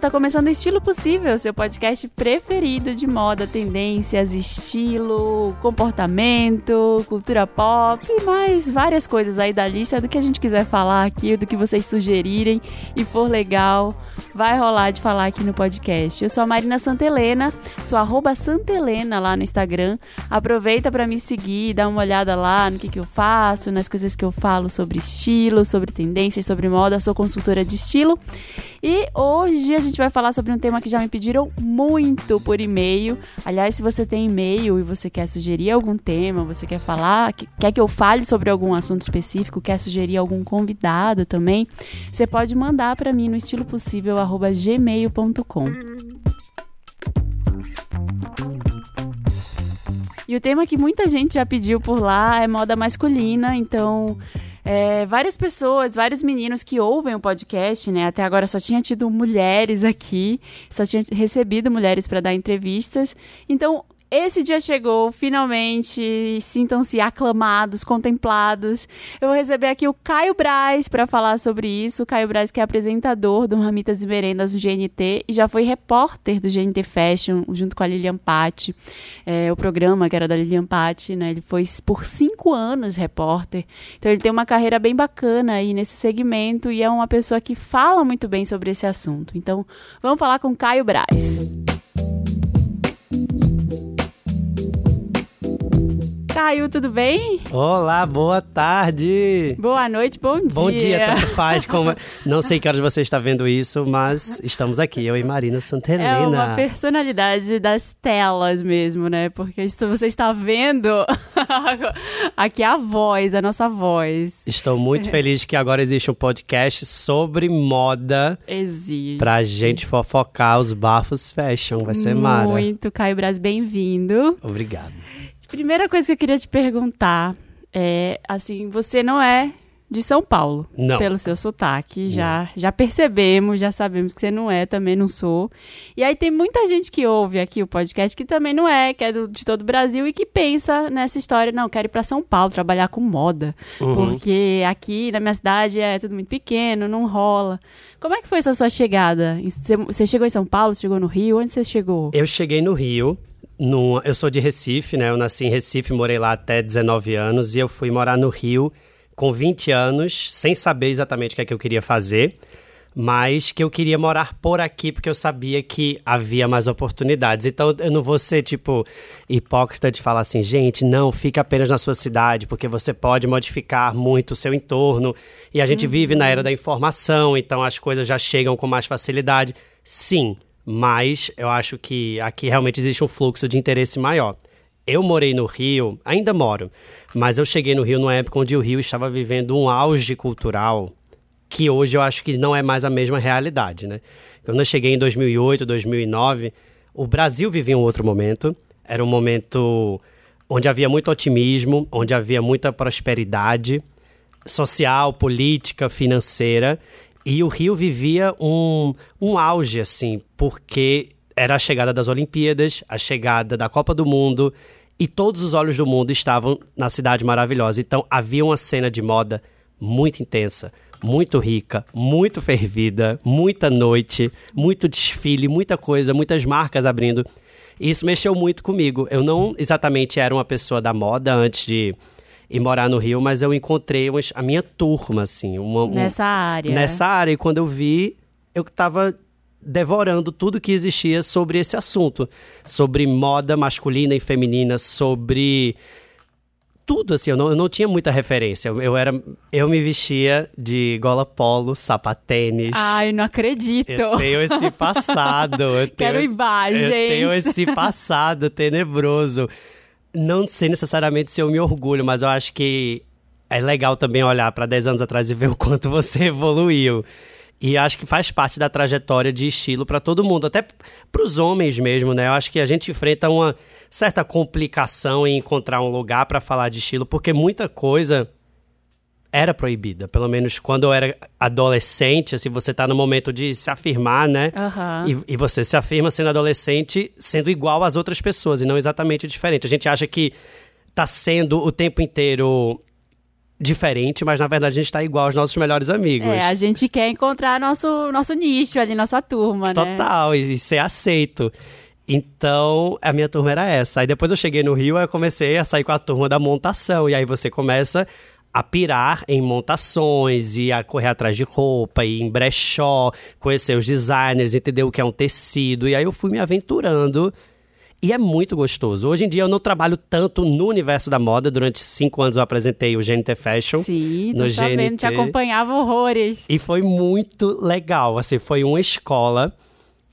Tá começando o Estilo Possível, seu podcast preferido de moda, tendências, estilo, comportamento, cultura pop e mais várias coisas aí da lista do que a gente quiser falar aqui, do que vocês sugerirem e for legal, vai rolar de falar aqui no podcast. Eu sou a Marina Santelena, sou arroba Santelena lá no Instagram. Aproveita para me seguir, dá uma olhada lá no que, que eu faço, nas coisas que eu falo sobre estilo, sobre tendências, sobre moda. Sou consultora de estilo. E hoje a gente vai falar sobre um tema que já me pediram muito por e-mail. Aliás, se você tem e-mail e você quer sugerir algum tema, você quer falar, quer que eu fale sobre algum assunto específico, quer sugerir algum convidado também, você pode mandar para mim no estilopossível@gmail.com. E o tema que muita gente já pediu por lá é moda masculina, então é, várias pessoas, vários meninos que ouvem o podcast, né? Até agora só tinha tido mulheres aqui, só tinha recebido mulheres para dar entrevistas. Então, esse dia chegou, finalmente. Sintam-se aclamados, contemplados. Eu vou receber aqui o Caio Braz para falar sobre isso. O Caio Braz, que é apresentador do Marmitas e Merendas do GNT e já foi repórter do GNT Fashion, junto com a Lilian Patti. É, o programa que era da Lilian Patti, né? Ele foi por cinco anos repórter. Então ele tem uma carreira bem bacana aí nesse segmento e é uma pessoa que fala muito bem sobre esse assunto. Então vamos falar com Caio Braz. Caio, tudo bem? Olá, boa tarde. Boa noite, bom dia. Bom dia, tanto faz como... Não sei que horas você está vendo isso, mas estamos aqui, eu e Marina Santelena. É uma personalidade das telas mesmo, né? Porque isso você está vendo aqui a voz, a nossa voz. Estou muito feliz que agora existe um podcast sobre moda. Existe. Pra gente fofocar os bafos fashion, vai ser mara. Muito, Caio Braz, bem-vindo. Obrigado. Primeira coisa que eu queria te perguntar é, assim, você não é de São Paulo. Não. Pelo seu sotaque. Já, já percebemos, já sabemos que você não é, também não sou. E aí tem muita gente que ouve aqui o podcast que também não é, que é do, de todo o Brasil e que pensa nessa história, não, quero ir para São Paulo trabalhar com moda. Uhum. Porque aqui na minha cidade é tudo muito pequeno, não rola. Como é que foi essa sua chegada? Você, você chegou em São Paulo, chegou no Rio? Onde você chegou? Eu cheguei no Rio. No, eu sou de Recife, né? Eu nasci em Recife, morei lá até 19 anos e eu fui morar no Rio com 20 anos, sem saber exatamente o que é que eu queria fazer, mas que eu queria morar por aqui porque eu sabia que havia mais oportunidades. Então eu não vou ser tipo hipócrita de falar assim, gente, não, fica apenas na sua cidade, porque você pode modificar muito o seu entorno. E a gente uhum. vive na era da informação, então as coisas já chegam com mais facilidade. Sim, mas eu acho que aqui realmente existe um fluxo de interesse maior. Eu morei no Rio, ainda moro, mas eu cheguei no Rio numa época onde o Rio estava vivendo um auge cultural que hoje eu acho que não é mais a mesma realidade, né? Quando eu cheguei em 2008, 2009, o Brasil vivia um outro momento. Era um momento onde havia muito otimismo, onde havia muita prosperidade social, política, financeira. E o Rio vivia um, um auge, assim, porque era a chegada das Olimpíadas, a chegada da Copa do Mundo, e todos os olhos do mundo estavam na cidade maravilhosa. Então havia uma cena de moda muito intensa, muito rica, muito fervida, muita noite, muito desfile, muita coisa, muitas marcas abrindo. E isso mexeu muito comigo. Eu não exatamente era uma pessoa da moda antes de e morar no Rio, mas eu encontrei umas, a minha turma, assim. Uma, nessa um, área. Nessa área. E quando eu vi, eu tava devorando tudo que existia sobre esse assunto. Sobre moda masculina e feminina, sobre tudo, assim, eu não, eu não tinha muita referência. Eu, eu, era. Eu me vestia de gola polo, sapatênis. Ai, não acredito. Eu tenho esse passado. Eu tenho Quero imagens. Eu tenho esse passado tenebroso não sei necessariamente se eu me orgulho, mas eu acho que é legal também olhar para 10 anos atrás e ver o quanto você evoluiu. E acho que faz parte da trajetória de estilo para todo mundo, até para os homens mesmo, né? Eu acho que a gente enfrenta uma certa complicação em encontrar um lugar para falar de estilo, porque muita coisa era proibida. Pelo menos quando eu era adolescente, assim, você tá no momento de se afirmar, né? Uhum. E, e, você se afirma sendo adolescente, sendo igual às outras pessoas, e não exatamente diferente. A gente acha que tá sendo o tempo inteiro diferente, mas na verdade a gente tá igual aos nossos melhores amigos. É, a gente quer encontrar nosso, nosso nicho ali, nossa turma, Total, né? Total, e, e ser aceito. Então, a minha turma era essa. Aí depois eu cheguei no Rio, eu comecei a sair com a turma da montação. E aí você começa a pirar em montações e a correr atrás de roupa, e em brechó, conhecer os designers, entender o que é um tecido. E aí eu fui me aventurando e é muito gostoso. Hoje em dia eu não trabalho tanto no universo da moda. Durante cinco anos eu apresentei o GNT Fashion. Sim, no sabendo, GNT. te acompanhava horrores. E foi muito legal. Assim, foi uma escola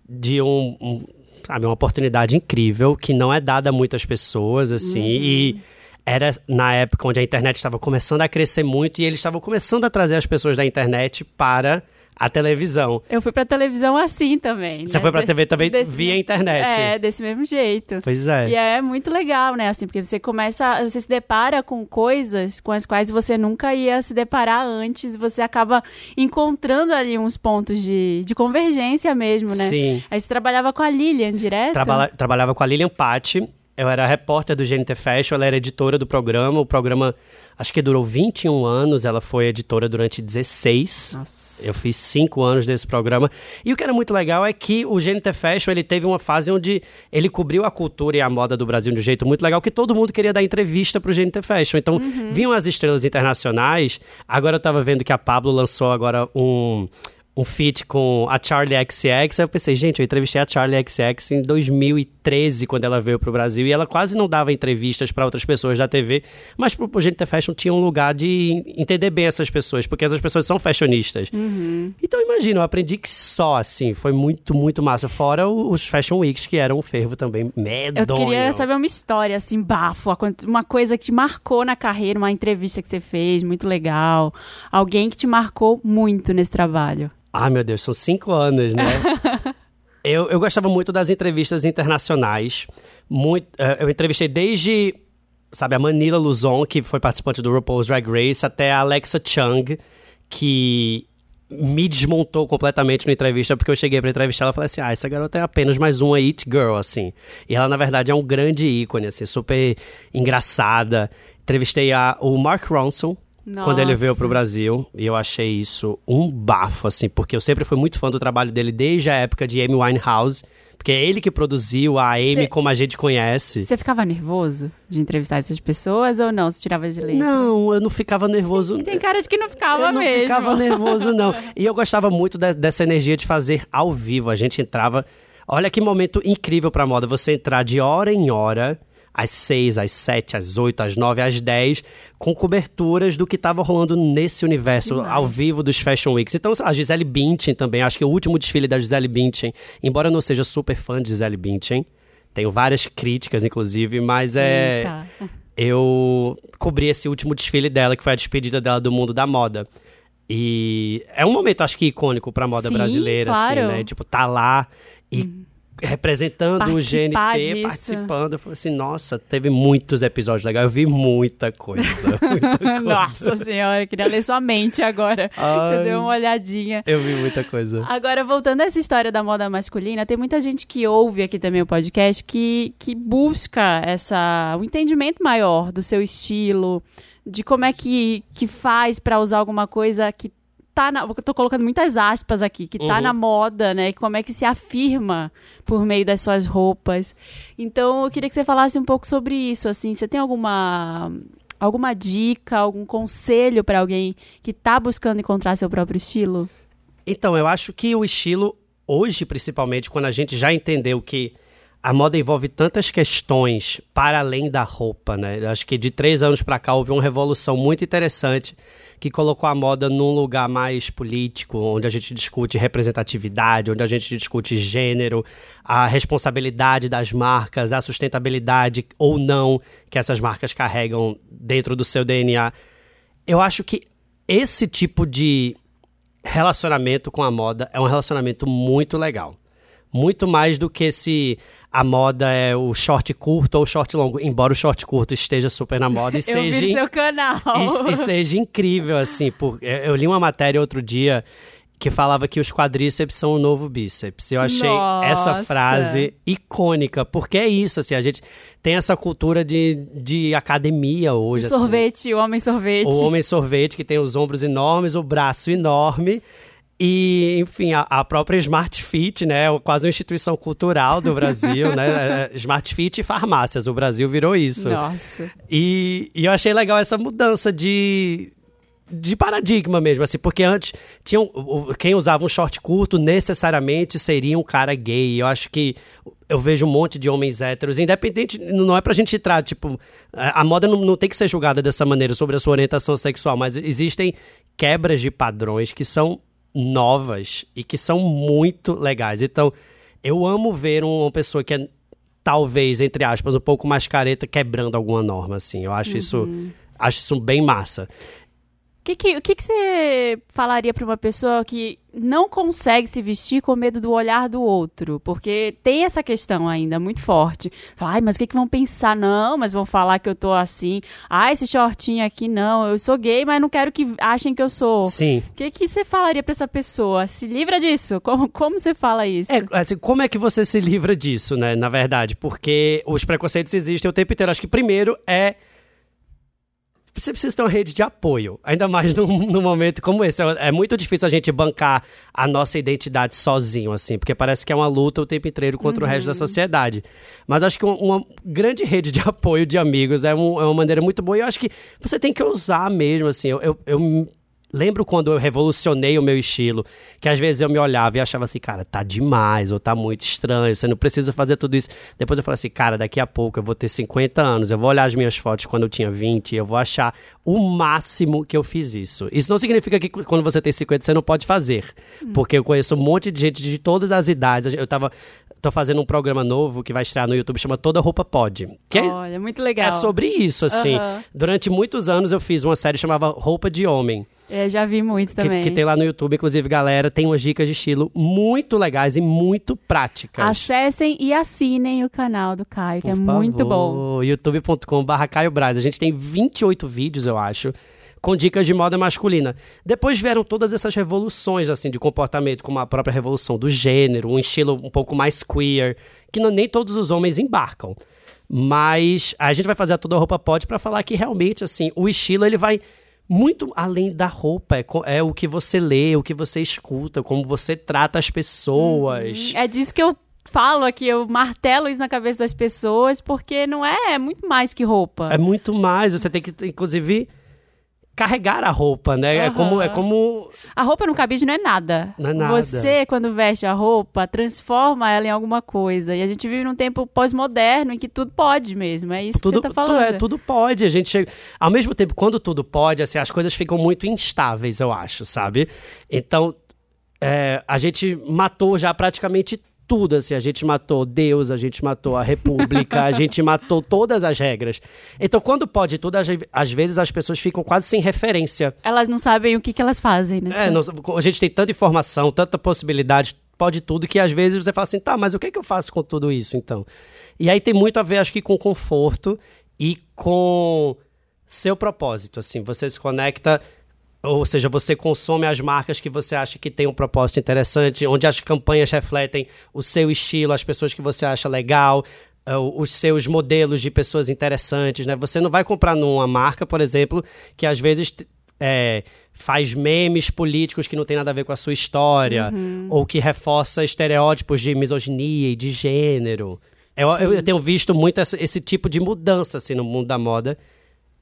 de um, um sabe, uma oportunidade incrível que não é dada a muitas pessoas, assim. Uhum. E era na época onde a internet estava começando a crescer muito e eles estavam começando a trazer as pessoas da internet para a televisão. Eu fui pra televisão assim também. Você né? foi pra TV também Desse- via internet. É, desse mesmo jeito. Pois é. E é muito legal, né? Assim, porque você começa, você se depara com coisas com as quais você nunca ia se deparar antes, você acaba encontrando ali uns pontos de, de convergência mesmo, né? Sim. Aí você trabalhava com a Lilian direto? Trabala- trabalhava com a Lilian Patti. Eu era repórter do GNT Fashion, ela era editora do programa. O programa, acho que durou 21 anos, ela foi editora durante 16. Nossa. Eu fiz cinco anos desse programa. E o que era muito legal é que o GNT Fashion ele teve uma fase onde ele cobriu a cultura e a moda do Brasil de um jeito muito legal, que todo mundo queria dar entrevista pro GNT Fashion. Então, vinham as estrelas internacionais. Agora eu tava vendo que a Pablo lançou agora um. Um feat com a Charlie XX. Aí eu pensei, gente, eu entrevistei a Charlie XX em 2013, quando ela veio pro Brasil. E ela quase não dava entrevistas para outras pessoas da TV. Mas pro, pro GNT Fashion tinha um lugar de entender bem essas pessoas, porque essas pessoas são fashionistas. Então imagina, eu aprendi que só assim, foi muito, muito massa. Fora os Fashion Weeks, que eram um fervo também Eu medonho. queria saber uma história, assim, bafo, uma coisa que te marcou na carreira, uma entrevista que você fez, muito legal. Alguém que te marcou muito nesse trabalho. Ah, meu Deus, são cinco anos, né? eu, eu gostava muito das entrevistas internacionais. Muito, eh, eu entrevistei desde, sabe, a Manila Luzon, que foi participante do RuPaul's Drag Race, até a Alexa Chung, que me desmontou completamente na entrevista, porque eu cheguei pra entrevistar ela e falei assim, ah, essa garota é apenas mais uma It Girl, assim. E ela, na verdade, é um grande ícone, assim, super engraçada. Entrevistei a, o Mark Ronson, quando ele veio Nossa. pro Brasil, e eu achei isso um bafo, assim, porque eu sempre fui muito fã do trabalho dele desde a época de Amy Winehouse, porque é ele que produziu a Amy Cê- como a gente conhece. Você ficava nervoso de entrevistar essas pessoas ou não? Você tirava de letra? Não, eu não ficava nervoso. Tem cara de que não ficava eu não mesmo. ficava nervoso, não. E eu gostava muito de- dessa energia de fazer ao vivo. A gente entrava. Olha que momento incrível pra moda. Você entrar de hora em hora, às seis, às sete, às oito, às nove, às dez, com coberturas do que estava rolando nesse universo Demais. ao vivo dos Fashion Weeks. Então, a Gisele Bündchen também. Acho que o último desfile da Gisele Bündchen, embora eu não seja super fã de Gisele Bündchen, tenho várias críticas, inclusive, mas é Eita. eu cobri esse último desfile dela, que foi a despedida dela do mundo da moda. E é um momento, acho que, icônico pra moda Sim, brasileira, claro. assim, né? Tipo, tá lá e representando o GNT, disso. participando. Eu falei assim, nossa, teve muitos episódios legais. Eu vi muita coisa. muita coisa. Nossa senhora, queria ler sua mente agora. Ai. Você deu uma olhadinha. Eu vi muita coisa. Agora, voltando a essa história da moda masculina, tem muita gente que ouve aqui também o podcast que, que busca essa, um entendimento maior do seu estilo, de como é que, que faz pra usar alguma coisa que tá na. Eu tô colocando muitas aspas aqui, que tá Uhum. na moda, né? E como é que se afirma por meio das suas roupas. Então, eu queria que você falasse um pouco sobre isso, assim. Você tem alguma. Alguma dica, algum conselho pra alguém que tá buscando encontrar seu próprio estilo? Então, eu acho que o estilo, hoje principalmente, quando a gente já entendeu que a moda envolve tantas questões para além da roupa, né? Acho que de três anos para cá houve uma revolução muito interessante que colocou a moda num lugar mais político, onde a gente discute representatividade, onde a gente discute gênero, a responsabilidade das marcas, a sustentabilidade ou não que essas marcas carregam dentro do seu DNA. Eu acho que esse tipo de relacionamento com a moda é um relacionamento muito legal. Muito mais do que se a moda é o short curto ou o short longo. Embora o short curto esteja super na moda e Eu vi seja, no seu canal. e, e seja incrível, assim. Por, eu, eu li uma matéria outro dia que falava que os quadríceps são o novo bíceps. Eu achei Nossa. essa frase icônica, porque é isso, assim, a gente tem essa cultura de, de academia hoje. assim. Sorvete, o homem sorvete. O homem sorvete que tem os ombros enormes, o braço enorme. E, enfim, a, a própria Smart Fit, né? é Quase uma instituição cultural do Brasil, né? é, Smart Fit e farmácias. O Brasil virou isso. Nossa. E, e eu achei legal essa mudança de, de paradigma mesmo, assim, porque antes tinham, quem usava um short curto necessariamente seria um cara gay. Eu acho que eu vejo um monte de homens héteros, independente, não é pra gente entrar, tipo, a a moda não, não tem que ser julgada dessa maneira sobre a sua orientação sexual, mas existem quebras de padrões que são novas e que são muito legais. Então, eu amo ver uma pessoa que é talvez, entre aspas, um pouco mais careta quebrando alguma norma, assim. Eu acho isso acho isso bem massa. O que, que, o que, que você falaria pra uma pessoa que não consegue se vestir com medo do olhar do outro? Porque tem essa questão ainda muito forte. Ai, mas o que, que vão pensar? Não, mas vão falar que eu tô assim. Ah, esse shortinho aqui não. Eu sou gay, mas não quero que achem que eu sou. Sim. O que, que você falaria pra essa pessoa? Se livra disso. Como, como você fala isso? É, assim, como é que você se livra disso, né, na verdade? Porque os preconceitos existem o tempo inteiro. Acho que primeiro é você precisa ter uma rede de apoio, ainda mais num, num momento como esse. É, é muito difícil a gente bancar a nossa identidade sozinho, assim, porque parece que é uma luta o tempo inteiro contra o resto da sociedade. Mas acho que uma, uma grande rede de apoio de amigos é, um- é uma maneira muito boa e eu acho que você tem que usar mesmo, assim. Eu, eu, eu lembro quando eu revolucionei o meu estilo, que às vezes eu me olhava e achava assim, cara, tá demais, ou tá muito estranho, você não precisa fazer tudo isso. Depois eu falei assim, cara, daqui a pouco eu vou ter 50 anos, eu vou olhar as minhas fotos quando eu tinha 20 e eu vou achar o máximo que eu fiz isso. Isso não significa que quando você tem 50 você não pode fazer, porque eu conheço um monte de gente de todas as idades. Eu tava tô fazendo um programa novo que vai estrear no YouTube, chama Toda Roupa Pode. Que é- Olha, muito legal. é sobre isso, assim. Durante muitos anos eu fiz uma série chamada Roupa de Homem. É, já vi muito também. que tem lá no YouTube, inclusive, galera, tem umas dicas de estilo muito legais e muito práticas. Acessem e assinem o canal do Caio, que é Por muito bom. favor, youtube.com.br Caio Braz. A gente tem 28 vídeos, eu acho, com dicas de moda masculina. Depois vieram todas essas revoluções, assim, de comportamento, como a própria revolução do gênero, um estilo um pouco mais queer, que não- nem todos os homens embarcam. Mas a gente vai fazer a toda a roupa pode para falar que realmente, assim, o estilo, ele vai muito além da roupa. É, é o que você lê, o que você escuta, como você trata as pessoas. É disso que eu falo aqui, eu martelo isso na cabeça das pessoas, porque não é, é muito mais que roupa. É muito mais. Você tem que, inclusive, carregar a roupa, né? É como. É como A roupa no cabide não é nada. Não é nada. Você, quando veste a roupa, transforma ela em alguma coisa. E a gente vive num tempo pós-moderno em que tudo pode mesmo. É isso tudo, que você tá falando. é, tudo pode. A gente chega. Ao mesmo tempo, quando tudo pode, assim, as coisas ficam muito instáveis, eu acho, sabe? Então, é, a gente matou já praticamente tudo, assim. A gente matou Deus, a gente matou a República, a gente matou todas as regras. Então, quando pode tudo, às vezes as pessoas ficam quase sem referência. Elas não sabem o que, que elas fazem, né? É, nós- a gente tem tanta informação, tanta possibilidade, pode tudo, que às vezes você fala assim, tá, mas o que, é que eu faço com tudo isso, então? E aí tem muito a ver, acho que, com conforto e com seu propósito, assim. Você se conecta, ou seja, você consome as marcas que você acha que tem um propósito interessante, onde as campanhas refletem o seu estilo, as pessoas que você acha legal, eh, os seus modelos de pessoas interessantes, né? Você não vai comprar numa marca, por exemplo, que às vezes é, faz memes políticos que não tem nada a ver com a sua história, ou que reforça estereótipos de misoginia e de gênero. Eu, eu- eu tenho visto muito essa- esse tipo de mudança assim, no mundo da moda,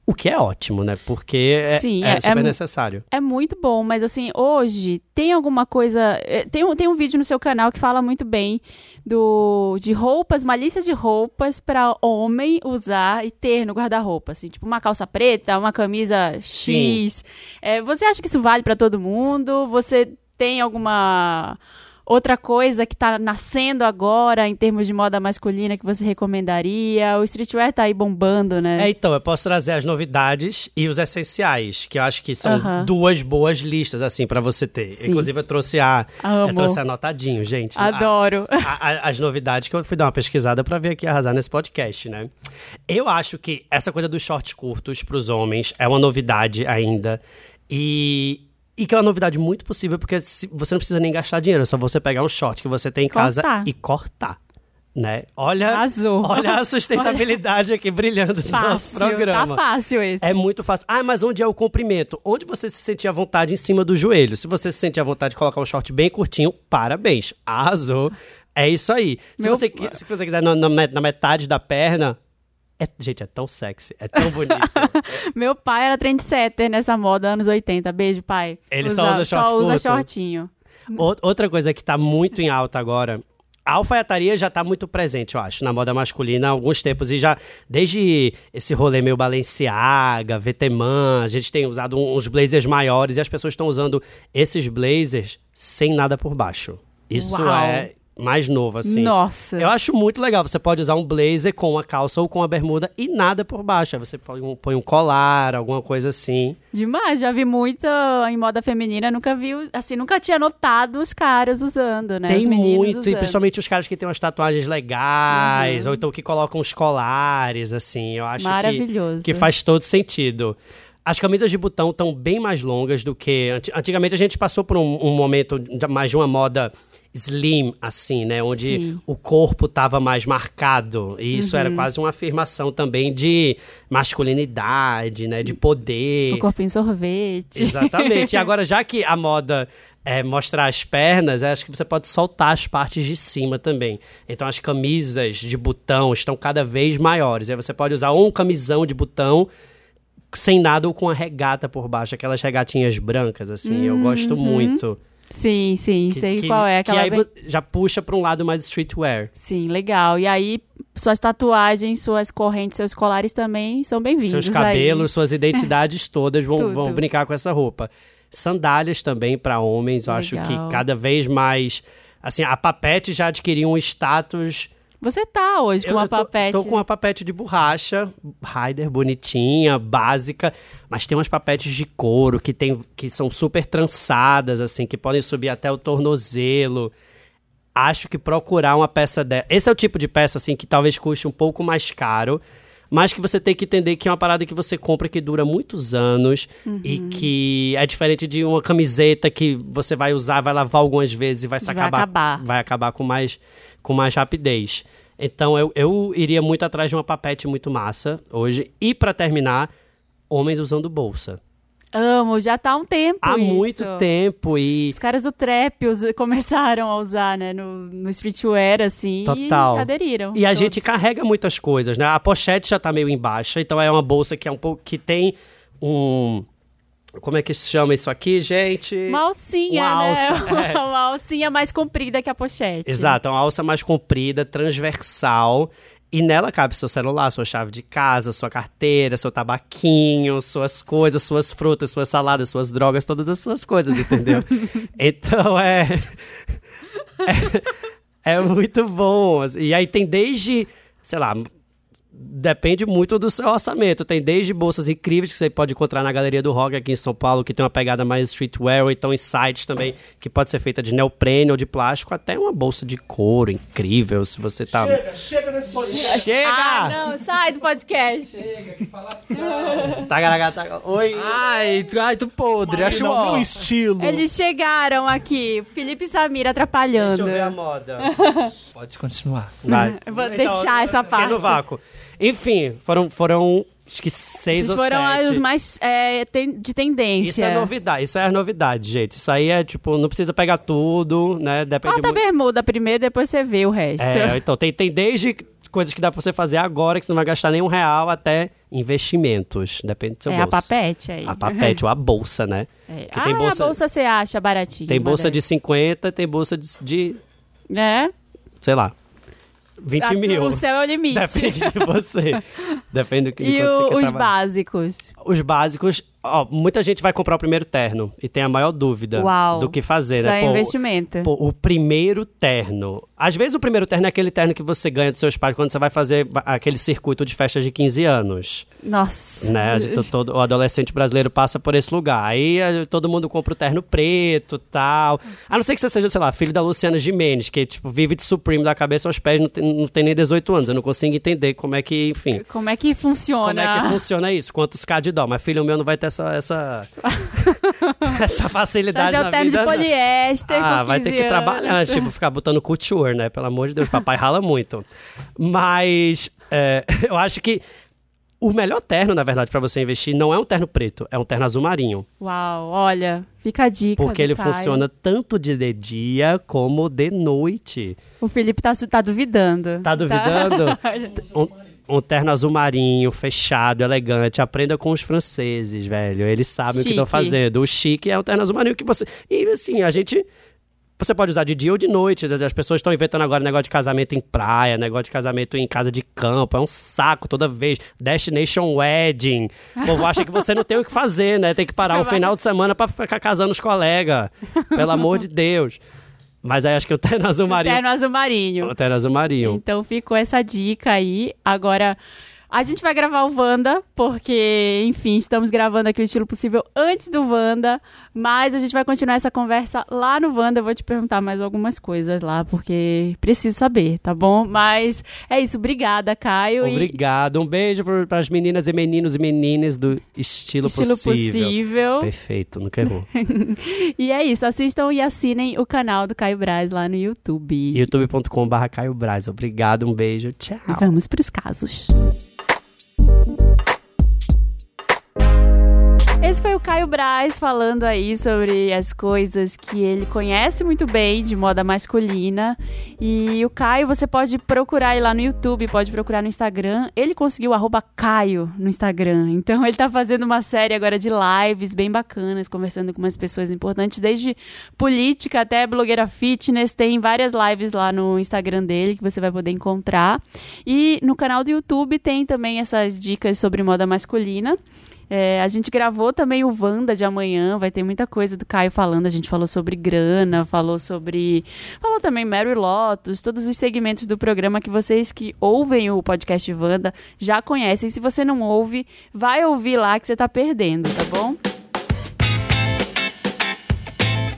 o que é ótimo, né? Porque é, Sim, é é- super é- necessário. É muito bom, mas assim, hoje tem alguma coisa. eh, Tem um, tem um vídeo no seu canal que fala muito bem do de roupas, uma lista de roupas para homem usar e ter no guarda-roupa. Assim, tipo uma calça preta, uma camisa X. Eh, você acha que isso vale para todo mundo? Você tem alguma. Outra coisa que tá nascendo agora em termos de moda masculina que você recomendaria? O streetwear tá aí bombando, né? É, então, eu posso trazer as novidades e os essenciais, que eu acho que são Aham. duas boas listas, assim, pra você ter. Sim. Inclusive, eu trouxe a. Amo. Eu trouxe anotadinho, gente. A- Adoro. a- a- as novidades que eu fui dar uma pesquisada pra vir aqui arrasar nesse podcast, né? Eu acho que essa coisa dos shorts curtos pros homens é uma novidade ainda. E E que é uma novidade muito possível, porque você não precisa nem gastar dinheiro, é só você pegar um short que você tem em casa Cortar. e cortar. Né? Olha, Arrasou. olha a sustentabilidade aqui brilhando no nosso Fácil, programa. tá fácil esse. É muito fácil. Ah, mas onde é o comprimento? Onde você se sentir à vontade em cima do joelho. Se você se sentir à vontade de colocar um short bem curtinho, parabéns. Arrasou. É isso aí. Se, Meu- você, se você quiser na, na metade da perna. É- gente, é tão sexy, é tão bonito. Meu pai era trendsetter nessa moda anos 80. Beijo, pai. Ele só usa short Só usa curto? shortinho. Ou- Outra coisa que tá muito em alta agora. A alfaiataria já tá muito presente, eu acho, na moda masculina há alguns tempos. E já, desde esse rolê meio Balenciaga, Veteman, a gente tem usado uns blazers maiores e as pessoas estão usando esses blazers sem nada por baixo. Isso Uau. é mais novo, assim. Nossa. Eu acho muito legal. Você pode usar um blazer com uma calça ou com uma bermuda e nada por baixo. Aí você põe um, põe um colar, alguma coisa assim. Demais, já vi muita em moda feminina, nunca vi, assim, nunca tinha notado os caras usando, né? Tem muito, e usando. principalmente os caras que têm umas tatuagens legais, ou então que colocam os colares, assim. Eu acho que, Maravilhoso. que faz todo sentido. As camisas de botão estão bem mais longas do que. anti- Antigamente a gente passou por um, um momento de mais de uma moda slim, assim, né? Onde Sim. o corpo estava mais marcado. E isso Uhum. era quase uma afirmação também de masculinidade, né? De poder. O corpinho sorvete. Exatamente. E agora, já que a moda é mostrar as pernas, acho que você pode soltar as partes de cima também. Então, as camisas de botão estão cada vez maiores. Aí você pode usar um camisão de botão sem nada ou com a regata por baixo, aquelas regatinhas brancas, assim. Eu gosto muito. Sim, sim, Que- sei que- qual é. Que Aquela aí bem- já puxa para um lado mais streetwear. Sim, legal. E aí, suas tatuagens, suas correntes, seus colares também são bem-vindos. Seus aí. cabelos, suas identidades todas vão, vão brincar com essa roupa. Sandálias também para homens, eu acho Legal. que cada vez mais. Assim, a papete já adquiriu um status. Você tá hoje com Eu uma tô- papete. Tô, com uma papete de borracha, Ryder, bonitinha, básica, mas tem umas papetes de couro que, tem, que são super trançadas, assim, que podem subir até o tornozelo. Acho que procurar uma peça dessa. Esse é o tipo de peça, assim, que talvez custe um pouco mais caro, mas que você tem que entender que é uma parada que você compra que dura muitos anos e Uhum. que é diferente de uma camiseta que você vai usar, vai lavar algumas vezes e vai se Vai acabar, acabar. vai acabar com mais, com mais rapidez. Então eu, eu iria muito atrás de uma papete muito massa hoje. E pra terminar, homens usando bolsa. Amo, já tá há um tempo Há isso. muito tempo e Os caras do trap começaram a usar, né, no, no streetwear, assim, Total. e aderiram. E a todos. gente carrega muitas coisas, né? A pochete já tá meio embaixo, então é uma bolsa que é um pouco que tem um como é que se chama isso aqui, gente? Uma alcinha, Uma né? alça, é. Uma alcinha mais comprida que a pochete. Exato, é uma alça mais comprida, transversal. E nela cabe seu celular, sua chave de casa, sua carteira, seu tabaquinho, suas coisas, suas frutas, suas saladas, suas drogas, todas as suas coisas, entendeu? então é. É, é muito bom. assim. E aí tem desde, sei lá, Depende muito do seu orçamento. Tem desde bolsas incríveis que você pode encontrar na Galeria do Rock aqui em São Paulo, que tem uma pegada mais streetwear, ou então em sites também, que pode ser feita de neoprene ou de plástico, até uma bolsa de couro incrível, se você tá... Chega, chega nesse podcast. Chega! Ah, não, sai do podcast. Tagaragata- Oi! Ai, tu, ai, tu podre, acho Não, meu estilo. Eles chegaram aqui, Felipe e Samir atrapalhando. Deixa eu ver a moda. Pode continuar. Vai. Eu vou deixar essa parte. no vácuo. Enfim, foram, foram acho que seis Esses ou foram sete. os mais é, ten- de tendência. Isso é novidade, isso é a novidade, gente. Isso aí é tipo, não precisa pegar tudo, né? Depende Corta a bermuda primeiro, depois você vê o resto. É, então tem, tem desde coisas que dá pra você fazer agora, que você não vai gastar nenhum real, até investimentos. Depende do seu É a bolso. papete aí. A papete ou a bolsa, né? É. Que ah, tem bolsa- a bolsa você acha baratinho. Tem bolsa de dessas. 50, tem bolsa de, de É. sei lá, 20 A- mil. O céu é o limite. Depende de você. Depende do que E o- os trabalhar. básicos? Os básicos, ó, muita gente vai comprar o primeiro terno e tem a maior dúvida Uau. do que fazer, Isso né? é Pô, investimento. Pô, o primeiro terno. Às vezes o primeiro terno é aquele terno que você ganha dos seus pais quando você vai fazer aquele circuito de festas de 15 anos. Nossa. Né? Gente- todo, o adolescente brasileiro passa por esse lugar. Aí a- todo mundo compra o terno preto tal. A não ser que você seja, sei lá, filho da Luciana Gimenez, que tipo, vive de Supreme da cabeça aos pés, não tem, não tem nem 18 anos. Eu não consigo entender como é que, enfim. Como é que funciona? Como é que funciona isso? Quantos K de dó? Mas filho meu não vai ter essa, essa, essa facilidade Fazer na o terno de vida. não. poliéster Ah, vai ter 15 que trabalhar, anos. tipo, ficar botando couture, né? Pelo amor de Deus, papai rala muito. Mas é, eu acho que o melhor terno, na verdade, pra você investir não é um terno preto, é um terno azul marinho. Uau, olha, fica a dica. Porque ele Caio. funciona tanto de, de dia como de noite. O Felipe tá, tá duvidando. Tá duvidando? Um, um terno azul marinho, fechado, elegante. Aprenda com os franceses, velho. Eles sabem o que estão Chique. fazendo. O chique é o terno azul marinho que você. E assim, a gente. Você pode usar de dia ou de noite. As pessoas estão inventando agora negócio de casamento em praia, negócio de casamento em casa de campo. É um saco toda vez. Destination Wedding. O povo acha que você não tem o que fazer, né? Tem que parar um final de semana pra ficar casando os colegas. Pelo amor de Deus. Mas aí acho que o terno azul marinho. Terno azul marinho. O terno azul marinho. Então ficou essa dica aí. Agora, a gente vai gravar o Wanda, porque, enfim, estamos gravando aqui o estilo possível antes do Wanda. Mas a gente vai continuar essa conversa lá no Wanda. Eu vou te perguntar mais algumas coisas lá, porque preciso saber, tá bom? Mas é isso. Obrigada, Caio. e- Obrigado. Um beijo para as meninas e meninos e meninas do estilo, Estilo possível. possível. Perfeito, nunca errou. E é isso. Assistam e assinem o canal do Caio Braz lá no YouTube. youtube.com.br Caio Braz. Obrigado, um beijo, tchau. E vamos para os casos. Esse foi o Caio Braz falando aí sobre as coisas que ele conhece muito bem de moda masculina. E o Caio, você pode procurar aí lá no YouTube, pode procurar no Instagram. Ele conseguiu Caio no Instagram. Então ele tá fazendo uma série agora de lives bem bacanas, conversando com umas pessoas importantes, desde política até blogueira fitness. Tem várias lives lá no Instagram dele que você vai poder encontrar. E no canal do YouTube tem também essas dicas sobre moda masculina. É, a gente gravou também o Wanda de amanhã, vai ter muita coisa do Caio falando. A gente falou sobre grana, falou sobre. Falou também Mary Lotus, todos os segmentos do programa que vocês que ouvem o podcast Wanda já conhecem. Se você não ouve, vai ouvir lá que você tá perdendo, tá bom?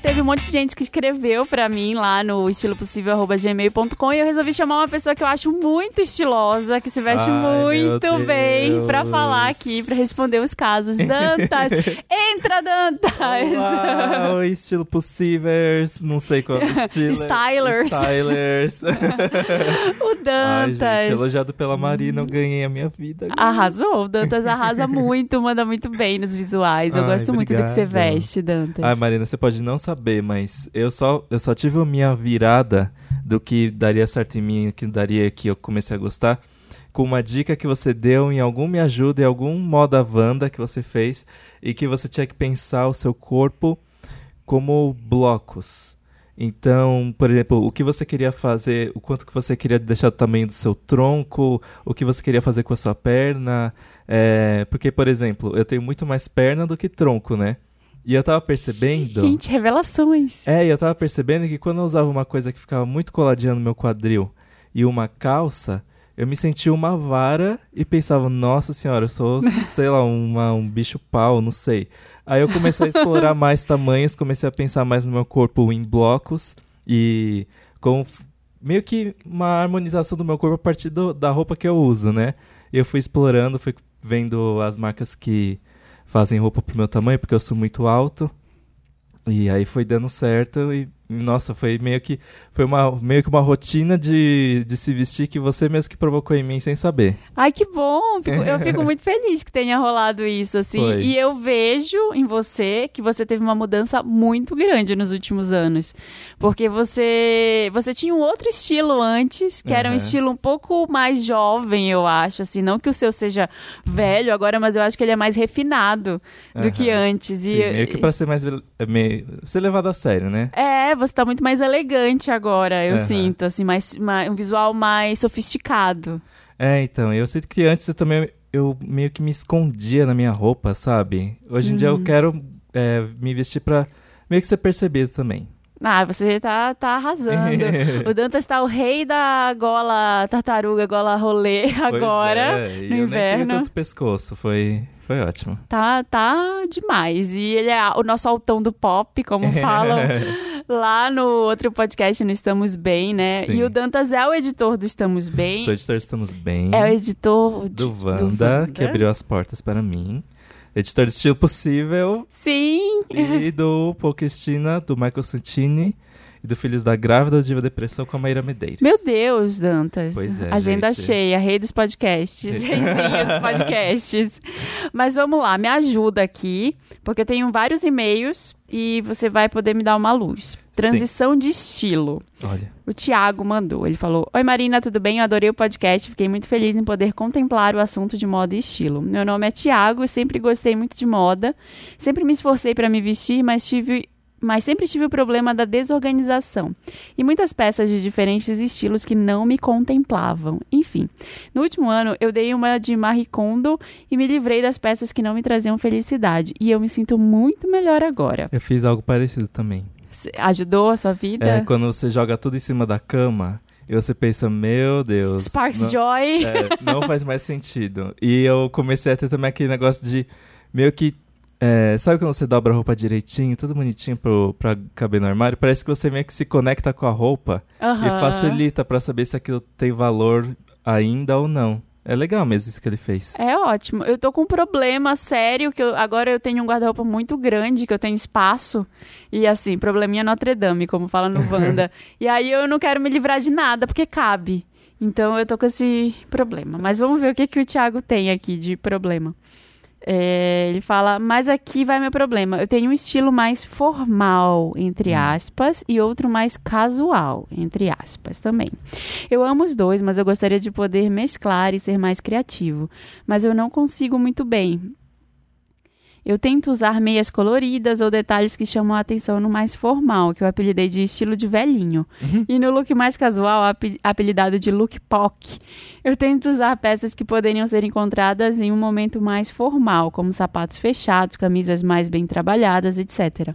Teve um monte de gente que escreveu pra mim lá no estilopossível.gmail.com e eu resolvi chamar uma pessoa que eu acho muito estilosa, que se veste Ai, muito bem pra Deus. falar aqui, pra responder os casos. Dantas! Entra, Dantas! Uau, estilo possíveis, não sei qual estilo. Stylers. Stylers. o Ai, Dantas! gente, elogiado pela Marina, eu ganhei a minha vida. Arrasou, o Dantas arrasa muito, manda muito bem nos visuais. Eu Ai, gosto muito do que você veste, Dantas. Ai, Marina, você pode não saber, mas eu só, eu só tive a minha virada do que daria certo em mim, que daria que eu comecei a gostar, com uma dica que você deu em algum Me Ajuda, em algum moda Wanda que você fez, e que você tinha que pensar o seu corpo como blocos. Então, por exemplo, o que você queria fazer, o quanto que você queria deixar o tamanho do seu tronco, o que você queria fazer com a sua perna. é, porque, por exemplo, eu tenho muito mais perna do que tronco, né? E eu tava percebendo. Gente, revelações. É, e eu tava percebendo que quando eu usava uma coisa que ficava muito coladinha no meu quadril e uma calça, eu me sentia uma vara e pensava, nossa senhora, eu sou, sei lá, uma, um bicho pau, não sei. Aí eu comecei a explorar mais tamanhos, comecei a pensar mais no meu corpo em blocos e com meio que uma harmonização do meu corpo a partir do- da roupa que eu uso, né? E eu fui explorando, fui vendo as marcas que fazem roupa pro meu tamanho, porque eu sou muito alto. E aí foi dando certo e, nossa, foi meio que foi uma, meio que uma rotina de, de se vestir que você mesmo que provocou em mim sem saber. Ai, que bom! Eu fico muito feliz que tenha rolado isso, assim. Foi. E eu vejo em você que você teve uma mudança muito grande nos últimos anos. Porque você você tinha um outro estilo antes, que era um estilo um pouco mais jovem, eu acho, assim. Não que o seu seja velho agora, mas eu acho que ele é mais refinado do que Aham. antes. E, Sim, meio que pra ser mais meio, ser levado a sério, né? É, você tá muito mais elegante agora, eu Aham. sinto, assim, mais, mais- um visual mais sofisticado. É, então, eu sinto que antes eu também eu meio que me escondia na minha roupa, sabe? Hoje em dia Uhum. eu quero é, me vestir pra meio que ser percebido também. Ah, você tá, tá arrasando. o Dantas tá o rei da gola tartaruga, gola rolê agora, é, e no eu inverno. tenho tanto pescoço, foi, foi ótimo. Tá, tá demais. E ele é o nosso altão do pop, como falam lá no outro podcast no Estamos Bem, né? Sim. E o Dantas é o editor do Estamos Bem. Sou editor, estamos bem. É o editor de- do Wanda, que abriu as portas para mim. editor de estilo possível, Sim! e do Pouquestina, do Michael Santini, e do Filhos da Grávida, Diva Depressão, com a Maíra Medeiros. Meu Deus, Dantas. Pois é, Agenda gente. cheia, rei dos podcasts, reizinha dos podcasts. Mas vamos lá, me ajuda aqui, porque eu tenho vários e-mails e você vai poder me dar uma luz. Transição de estilo. Olha, O Tiago mandou. Ele falou: Oi Marina, tudo bem? Eu adorei o podcast. Fiquei muito feliz em poder contemplar o assunto de moda e estilo. Meu nome é Tiago e sempre gostei muito de moda. Sempre me esforcei para me vestir, mas tive. Mas sempre tive o problema da desorganização e muitas peças de diferentes estilos que não me contemplavam. Enfim, no último ano eu dei uma de Marie Kondo e me livrei das peças que não me traziam felicidade. E eu me sinto muito melhor agora. eu fiz algo parecido também. Ajudou a sua vida? É, quando você joga tudo em cima da cama, e você pensa, meu Deus. Sparks não- Joy. É, não faz mais sentido. E eu comecei a ter também aquele negócio de meio que. É, sabe quando você dobra a roupa direitinho, tudo bonitinho pro, pra caber no armário? Parece que você meio que se conecta com a roupa e Aham. facilita pra saber se aquilo tem valor ainda ou não. É legal mesmo isso que ele fez. É ótimo. Eu tô com um problema sério, que eu- agora eu tenho um guarda-roupa muito grande, que eu tenho espaço. E assim, probleminha Notre Dame, como fala no Wanda. e aí eu não quero me livrar de nada, porque cabe. Então eu tô com esse problema. Mas vamos ver o que, que o Thiago tem aqui de problema. É, ele fala, mas aqui vai meu problema. Eu tenho um estilo mais formal, entre aspas, e outro mais casual, entre aspas também. Eu amo os dois, mas eu gostaria de poder mesclar e ser mais criativo. Mas eu não consigo muito bem. Eu tento usar meias coloridas ou detalhes que chamam a atenção no mais formal, que eu apelidei de estilo de velhinho. E no look mais casual, ape- apelidado de look POC, eu tento usar peças que poderiam ser encontradas em um momento mais formal, como sapatos fechados, camisas mais bem trabalhadas, etc.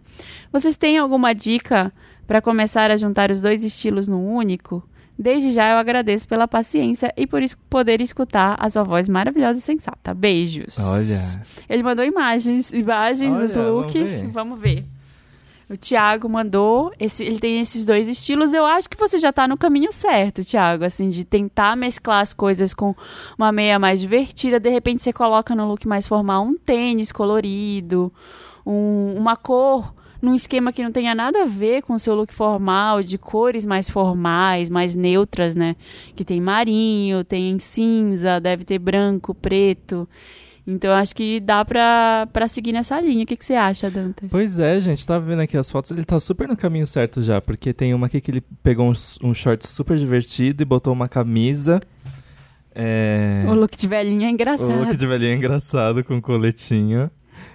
Vocês têm alguma dica para começar a juntar os dois estilos num único? Desde já eu agradeço pela paciência e por poder escutar a sua voz maravilhosa e sensata. Beijos. Olha. Ele mandou imagens, imagens dos Olha, vamos looks. ver. Vamos ver. O Thiago mandou, esse, ele tem esses dois estilos. Eu acho que você já tá no caminho certo, Thiago, assim, de tentar mesclar as coisas com uma meia mais divertida. De repente você coloca no look mais formal um tênis colorido, um- uma cor num esquema que não tenha nada a ver com o seu look formal, de cores mais formais, mais neutras, né? Que tem marinho, tem cinza, deve ter branco, preto. Então acho que dá pra, pra seguir nessa linha. O que, que você acha, Dantas? Pois é, gente, tava vendo aqui as fotos, ele tá super no caminho certo já, porque tem uma aqui que ele pegou um, um short super divertido e botou uma camisa. É, O look de velhinho é o engraçado. look de velhinho é engraçado com coletinho.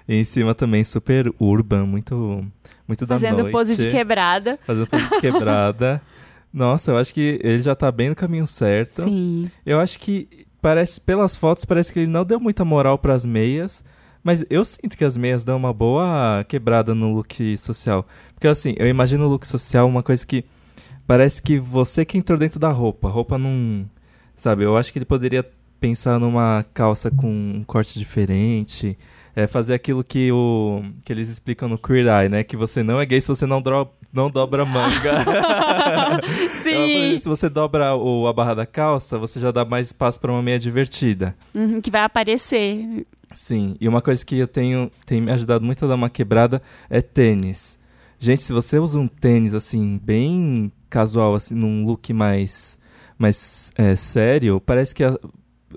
E em cima também super urban, muito, muito da Fazendo noite. pose de quebrada. Fazendo pose de quebrada. Nossa, eu acho que ele já tá bem no caminho certo. Sim. Eu acho que parece pelas fotos parece que ele não deu muita moral pras meias, mas eu sinto que as meias dão uma boa quebrada no look social. Porque assim, eu imagino o look social uma coisa que parece que você que entrou dentro da roupa, a roupa não, sabe? Eu acho que ele poderia pensar numa calça com um corte diferente, é, fazer aquilo que o que eles explicam no Queer Eye, né? Que você não é gay se você não, dro não dobra a manga. Por Sim. exemplo, se você dobra o, a barra da calça, você já dá mais espaço para uma meia divertida. Uhum, que vai aparecer. Sim, e uma coisa que eu tenho tem me ajudado muito a dar uma quebrada é tênis. Gente, se você usa um tênis assim bem casual, assim, num look mais mais é, sério, parece que a-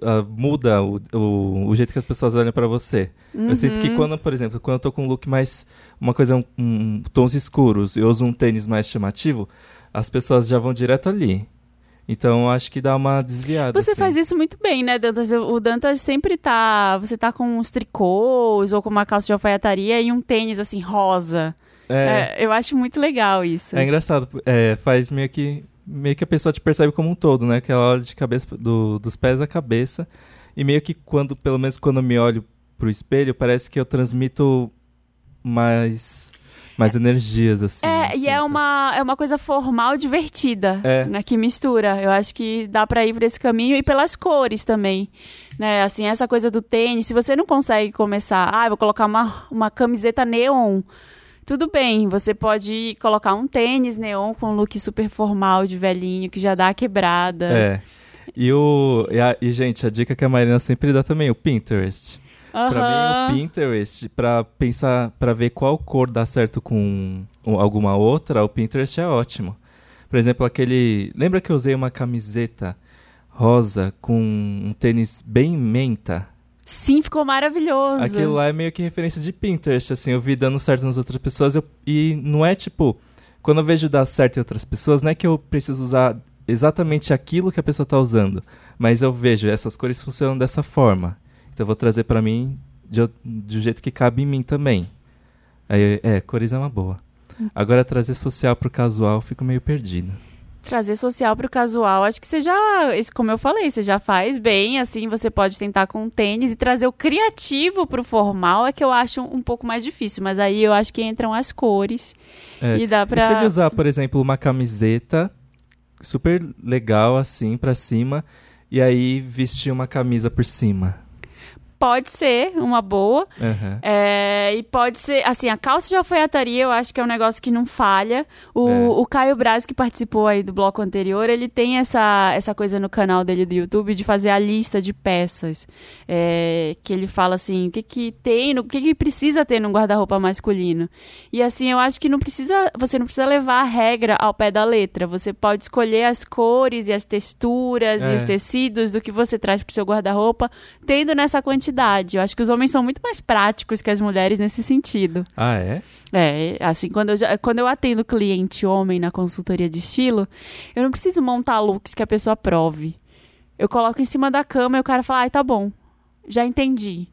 a- muda o, o, o jeito que as pessoas olham pra você. Eu sinto que Uhum. quando, por exemplo, quando eu tô com um look mais uma coisa um, um- tons escuros, eu uso um tênis mais chamativo, as pessoas já vão direto ali. Então acho que dá uma desviada. Você assim. faz isso muito bem, né, Dantas? O Dantas sempre tá. Você tá com uns tricôs ou com uma calça de alfaiataria e um tênis assim, rosa. É, É, eu acho muito legal isso. É engraçado, é, faz meio que meio que a pessoa te percebe como um todo, né? Que ela olha de cabeça do- dos pés à cabeça e meio que quando, pelo menos quando eu me olho pro espelho, parece que eu transmito mais mais energias assim. É, eu e é sinto. uma, é uma coisa formal divertida, É. né, que mistura. Eu acho que dá pra ir por esse caminho e pelas cores também, né? Assim, essa coisa do tênis, se você não consegue começar, ah, eu vou colocar uma, uma camiseta neon, tudo bem, você pode colocar um tênis neon com um look super formal de velhinho, que já dá a quebrada. É. E o e, a- e, gente, a dica que a Marina sempre dá também, o Pinterest. Pra mim, o Pinterest, pra pensar, pra ver qual cor dá certo com alguma outra, o Pinterest é ótimo. Por exemplo, aquele. Lembra que eu usei uma camiseta rosa com um tênis bem menta? Sim, ficou maravilhoso. Aquilo lá é meio que referência de Pinterest, assim, eu vi dando certo nas outras pessoas eu- e não é tipo, quando eu vejo dar certo em outras pessoas, não é que eu preciso usar exatamente aquilo que a pessoa tá usando, mas eu vejo essas cores funcionam dessa forma. Então eu vou trazer pra mim de, o- do jeito que cabe em mim também. Aí, é, cores é uma boa. Agora trazer social pro casual, fico meio perdido. Trazer social pro casual, acho que você já, como eu falei, você já faz bem, assim, você pode tentar com tênis e trazer o criativo pro formal é que eu acho um pouco mais difícil, mas aí eu acho que entram as cores É, e dá E se ele pra... usar, por exemplo, uma camiseta super legal assim pra cima e aí vestir uma camisa por cima. Pode ser uma boa, Aham. É, e pode ser, assim, a calça de alfaiataria eu acho que é um negócio que não falha. O, É. o Caio Braz, que participou aí do bloco anterior, ele tem essa, essa coisa no canal dele do YouTube de fazer a lista de peças. É, que ele fala assim, o que que tem, o que que precisa ter num guarda-roupa masculino. E assim, eu acho que não precisa, você não precisa levar a regra ao pé da letra. Você pode escolher as cores e as texturas e É. os tecidos do que você traz pro seu guarda-roupa, tendo nessa quantidade. Eu acho que os homens são muito mais práticos que as mulheres nesse sentido. Ah, é? É, assim, quando eu, já- quando eu atendo cliente homem na consultoria de estilo, eu não preciso montar looks que a pessoa prove. Eu coloco em cima da cama e o cara fala, ai, tá bom, já entendi.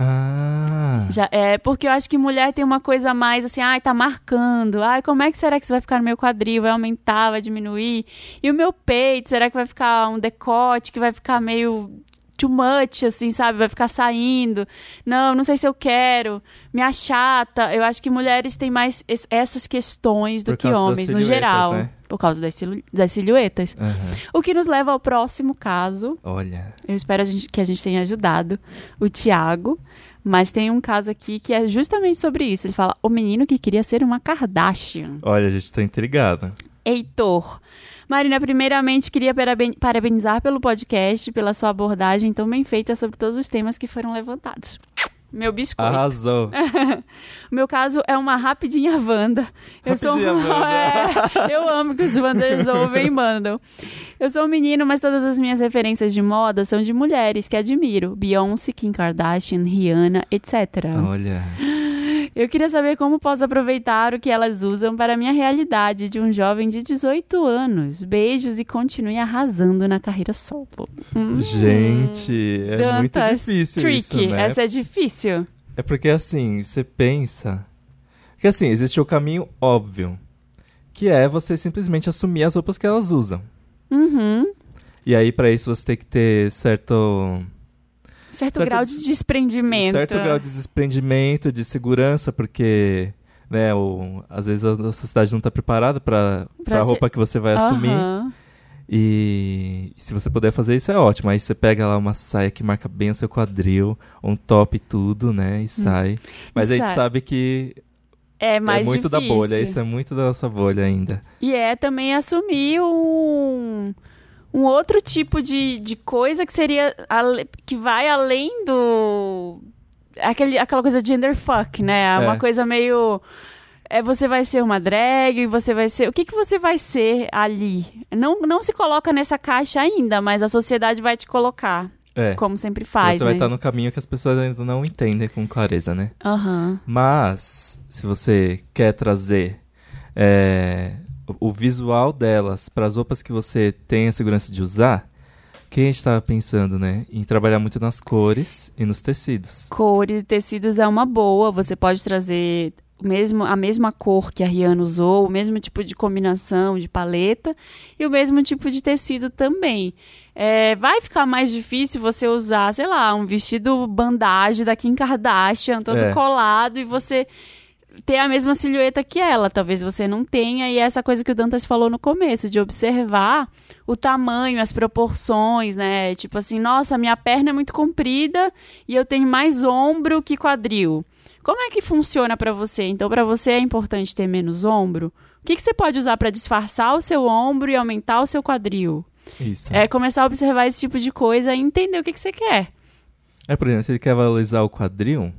Ah. Já, é, porque eu acho que mulher tem uma coisa mais assim, ai, tá marcando. Ai, como é que será que isso vai ficar no meu quadril? Vai aumentar, vai diminuir? E o meu peito, será que vai ficar um decote que vai ficar meio too much, assim, sabe? Vai ficar saindo. Não, não sei se eu quero. Me achata. Eu acho que mulheres têm mais es- essas questões do Por que homens, no geral. né? Por causa das, silu- das silhuetas. Aham. O que nos leva ao próximo caso, Olha. eu espero a gente- que a gente tenha ajudado o Tiago. Mas tem um caso aqui que é justamente sobre isso. Ele fala: o menino que queria ser uma Kardashian. Olha, a gente tá intrigado. Heitor. Marina, primeiramente queria paraben- parabenizar pelo podcast, pela sua abordagem tão bem feita sobre todos os temas que foram levantados. Meu biscoito. Arrasou. O meu caso é uma rapidinha Wanda. Eu sou um- Rapidinha Wanda. É, eu amo que os Wanders ouvem e mandam. Eu sou um menino, mas todas as minhas referências de moda são de mulheres que admiro. Beyoncé, Kim Kardashian, Rihanna, etc. Olha. Eu queria saber como posso aproveitar o que elas usam para a minha realidade de um jovem de 18 anos. Beijos e continue arrasando na carreira solo. Hum. Gente, é muito Dantas, difícil tricky. isso, né? Essa é difícil. É porque assim, você pensa. Que assim, existe o caminho óbvio. Que é você simplesmente assumir as roupas que elas usam. Uhum. E aí, pra isso, você tem que ter certo. Certo, Certo grau de desprendimento. Certo grau de desprendimento, de segurança, porque. Né, o, às vezes a nossa sociedade não tá preparada Pra ser- roupa que você vai assumir. Aham. E se você puder fazer isso, é ótimo. Aí você pega lá uma saia que marca bem o seu quadril, um top e tudo, né? E sai. Mas a gente sai. sabe que É mais é muito da difícil. bolha. Isso é muito da nossa bolha ainda. E é também assumir um, um outro tipo de, de coisa que seria. que vai além do. Aquele, aquela coisa gender fuck, né? É. Uma coisa meio. É, você vai ser uma drag, você vai ser. O que, que você vai ser ali? Não, não se coloca nessa caixa ainda, mas a sociedade vai te colocar, É. como sempre faz. você vai né? estar no caminho que as pessoas ainda não entendem com clareza, né? Aham. Mas, se você quer trazer é, o visual delas para as roupas que você tem a segurança de usar, que a gente estava pensando, né? Em trabalhar muito nas cores e nos tecidos. Cores e tecidos é uma boa. Você pode trazer mesmo, a mesma cor que a Rihanna usou, o mesmo tipo de combinação de paleta e o mesmo tipo de tecido também. É, vai ficar mais difícil você usar, sei lá, um vestido bandagem da Kim Kardashian, todo É. colado, e você ter a mesma silhueta que ela. Talvez você não tenha, e é essa coisa que o Dantas falou no começo, de observar o tamanho, as proporções, né? Tipo assim, nossa, minha perna é muito comprida e eu tenho mais ombro que quadril. Como é que funciona pra você? Então, pra você é importante ter menos ombro? O que, que você pode usar pra disfarçar o seu ombro e aumentar o seu quadril? Isso. É começar a observar esse tipo de coisa e entender o que, que você quer. É, por exemplo, se ele quer valorizar o quadril,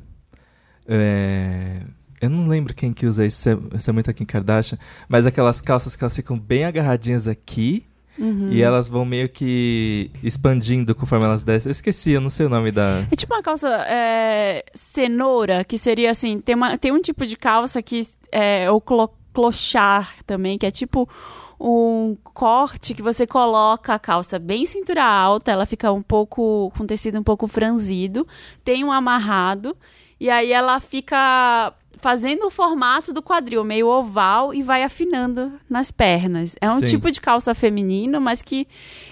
é, eu não lembro quem que usa isso, se é, é muito aqui em Kardashian, mas aquelas calças que elas ficam bem agarradinhas aqui Uhum. e elas vão meio que expandindo conforme elas descem. Eu esqueci, eu não sei o nome da. É tipo uma calça é, cenoura, que seria assim, tem, uma, tem um tipo de calça que é o clo, clochar também, que é tipo um corte que você coloca a calça bem cintura alta, ela fica um pouco com tecido um pouco franzido, tem um amarrado e aí ela fica fazendo o formato do quadril, meio oval e vai afinando nas pernas. É um Sim. tipo de calça feminino, mas que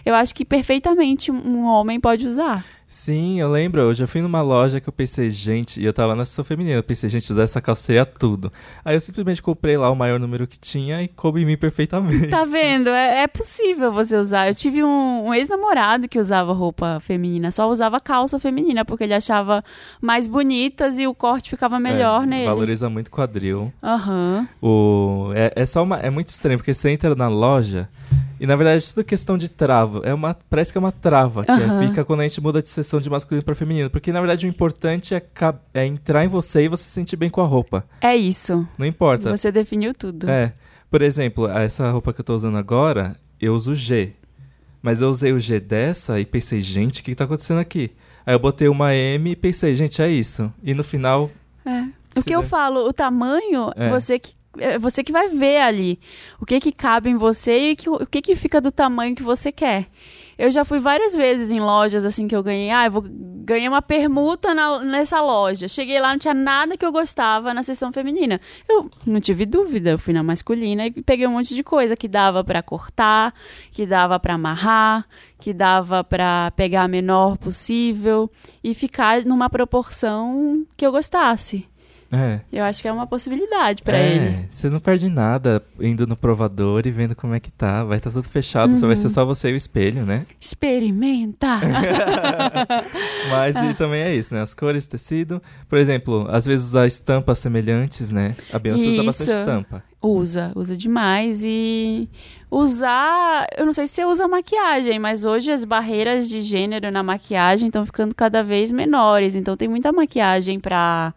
eu acho que perfeitamente um homem pode usar. Sim, eu lembro. Eu já fui numa loja que eu pensei, gente, e eu tava na seção feminina. Eu pensei, gente, usar essa calça seria tudo. Aí eu simplesmente comprei lá o maior número que tinha e coube em mim perfeitamente. Tá vendo? É, é possível você usar. Eu tive um, um ex-namorado que usava roupa feminina, só usava calça feminina, porque ele achava mais bonitas e o corte ficava melhor É, nele. Valoriza muito quadril. Aham. O, é, é só uma. É muito estranho, porque você entra na loja e na verdade é tudo questão de trava. É uma, parece que é uma trava que Aham. fica quando a gente muda de sessão de masculino para feminino. Porque na verdade o importante é, é entrar em você e você se sentir bem com a roupa. É isso. Não importa. Você definiu tudo. É. Por exemplo, essa roupa que eu tô usando agora, eu uso G. Mas eu usei o G dessa e pensei, gente, o que, que tá acontecendo aqui? Aí eu botei uma M e pensei, gente, é isso. E no final, É. O que eu falo, o tamanho, É. você que é você que vai ver ali o que que cabe em você e que- o que que fica do tamanho que você quer. Eu já fui várias vezes em lojas assim que eu ganhei. Ah, eu vou ganhei uma permuta na- nessa loja. Cheguei lá, não tinha nada que eu gostava na seção feminina. Eu não tive dúvida, eu fui na masculina e peguei um monte de coisa que dava pra cortar, que dava pra amarrar, que dava pra pegar a menor possível e ficar numa proporção que eu gostasse. É. Eu acho que é uma possibilidade pra é, ele. Você não perde nada indo no provador e vendo como é que tá. Vai estar tudo fechado, só vai Uhum. ser só você e o espelho, né? Experimenta! Mas e também é isso, né? As cores, tecido. Por exemplo, às vezes usar estampas semelhantes, né? A Beyoncé usa bastante Isso. estampa. usa, usa demais. E usar. Eu não sei se você usa maquiagem, mas hoje as barreiras de gênero na maquiagem estão ficando cada vez menores. Então tem muita maquiagem pra.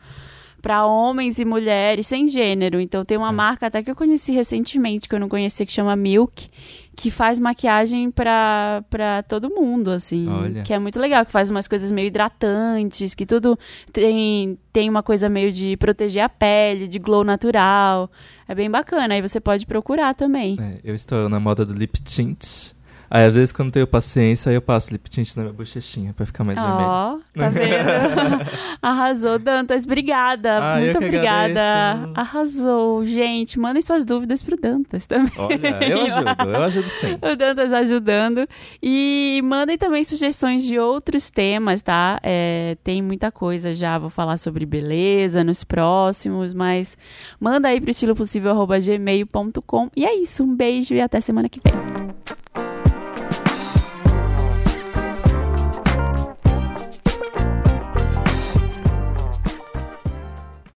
Para homens e mulheres sem gênero. Então tem uma É. marca até que eu conheci recentemente, que eu não conhecia, que chama Milk, que faz maquiagem pra, pra todo mundo, assim. Olha. Que é muito legal, que faz umas coisas meio hidratantes, que tudo tem, tem uma coisa meio de proteger a pele, de glow natural. É bem bacana, aí você pode procurar também. É, eu estou na moda do lip tint. Aí, às vezes, quando tenho paciência, eu passo lip tint na minha bochechinha pra ficar mais vermelho. Ó, tá vendo? Arrasou, Dantas. Obrigada. Ah, muito obrigada. agradeço. Arrasou. Gente, mandem suas dúvidas pro Dantas também. Olha, eu ajudo, eu ajudo sim. O Dantas ajudando. E mandem também sugestões de outros temas, tá? É, tem muita coisa já. Vou falar sobre beleza nos próximos, mas manda aí pro estilopossível.gmail.com. E é isso. Um beijo e até semana que vem.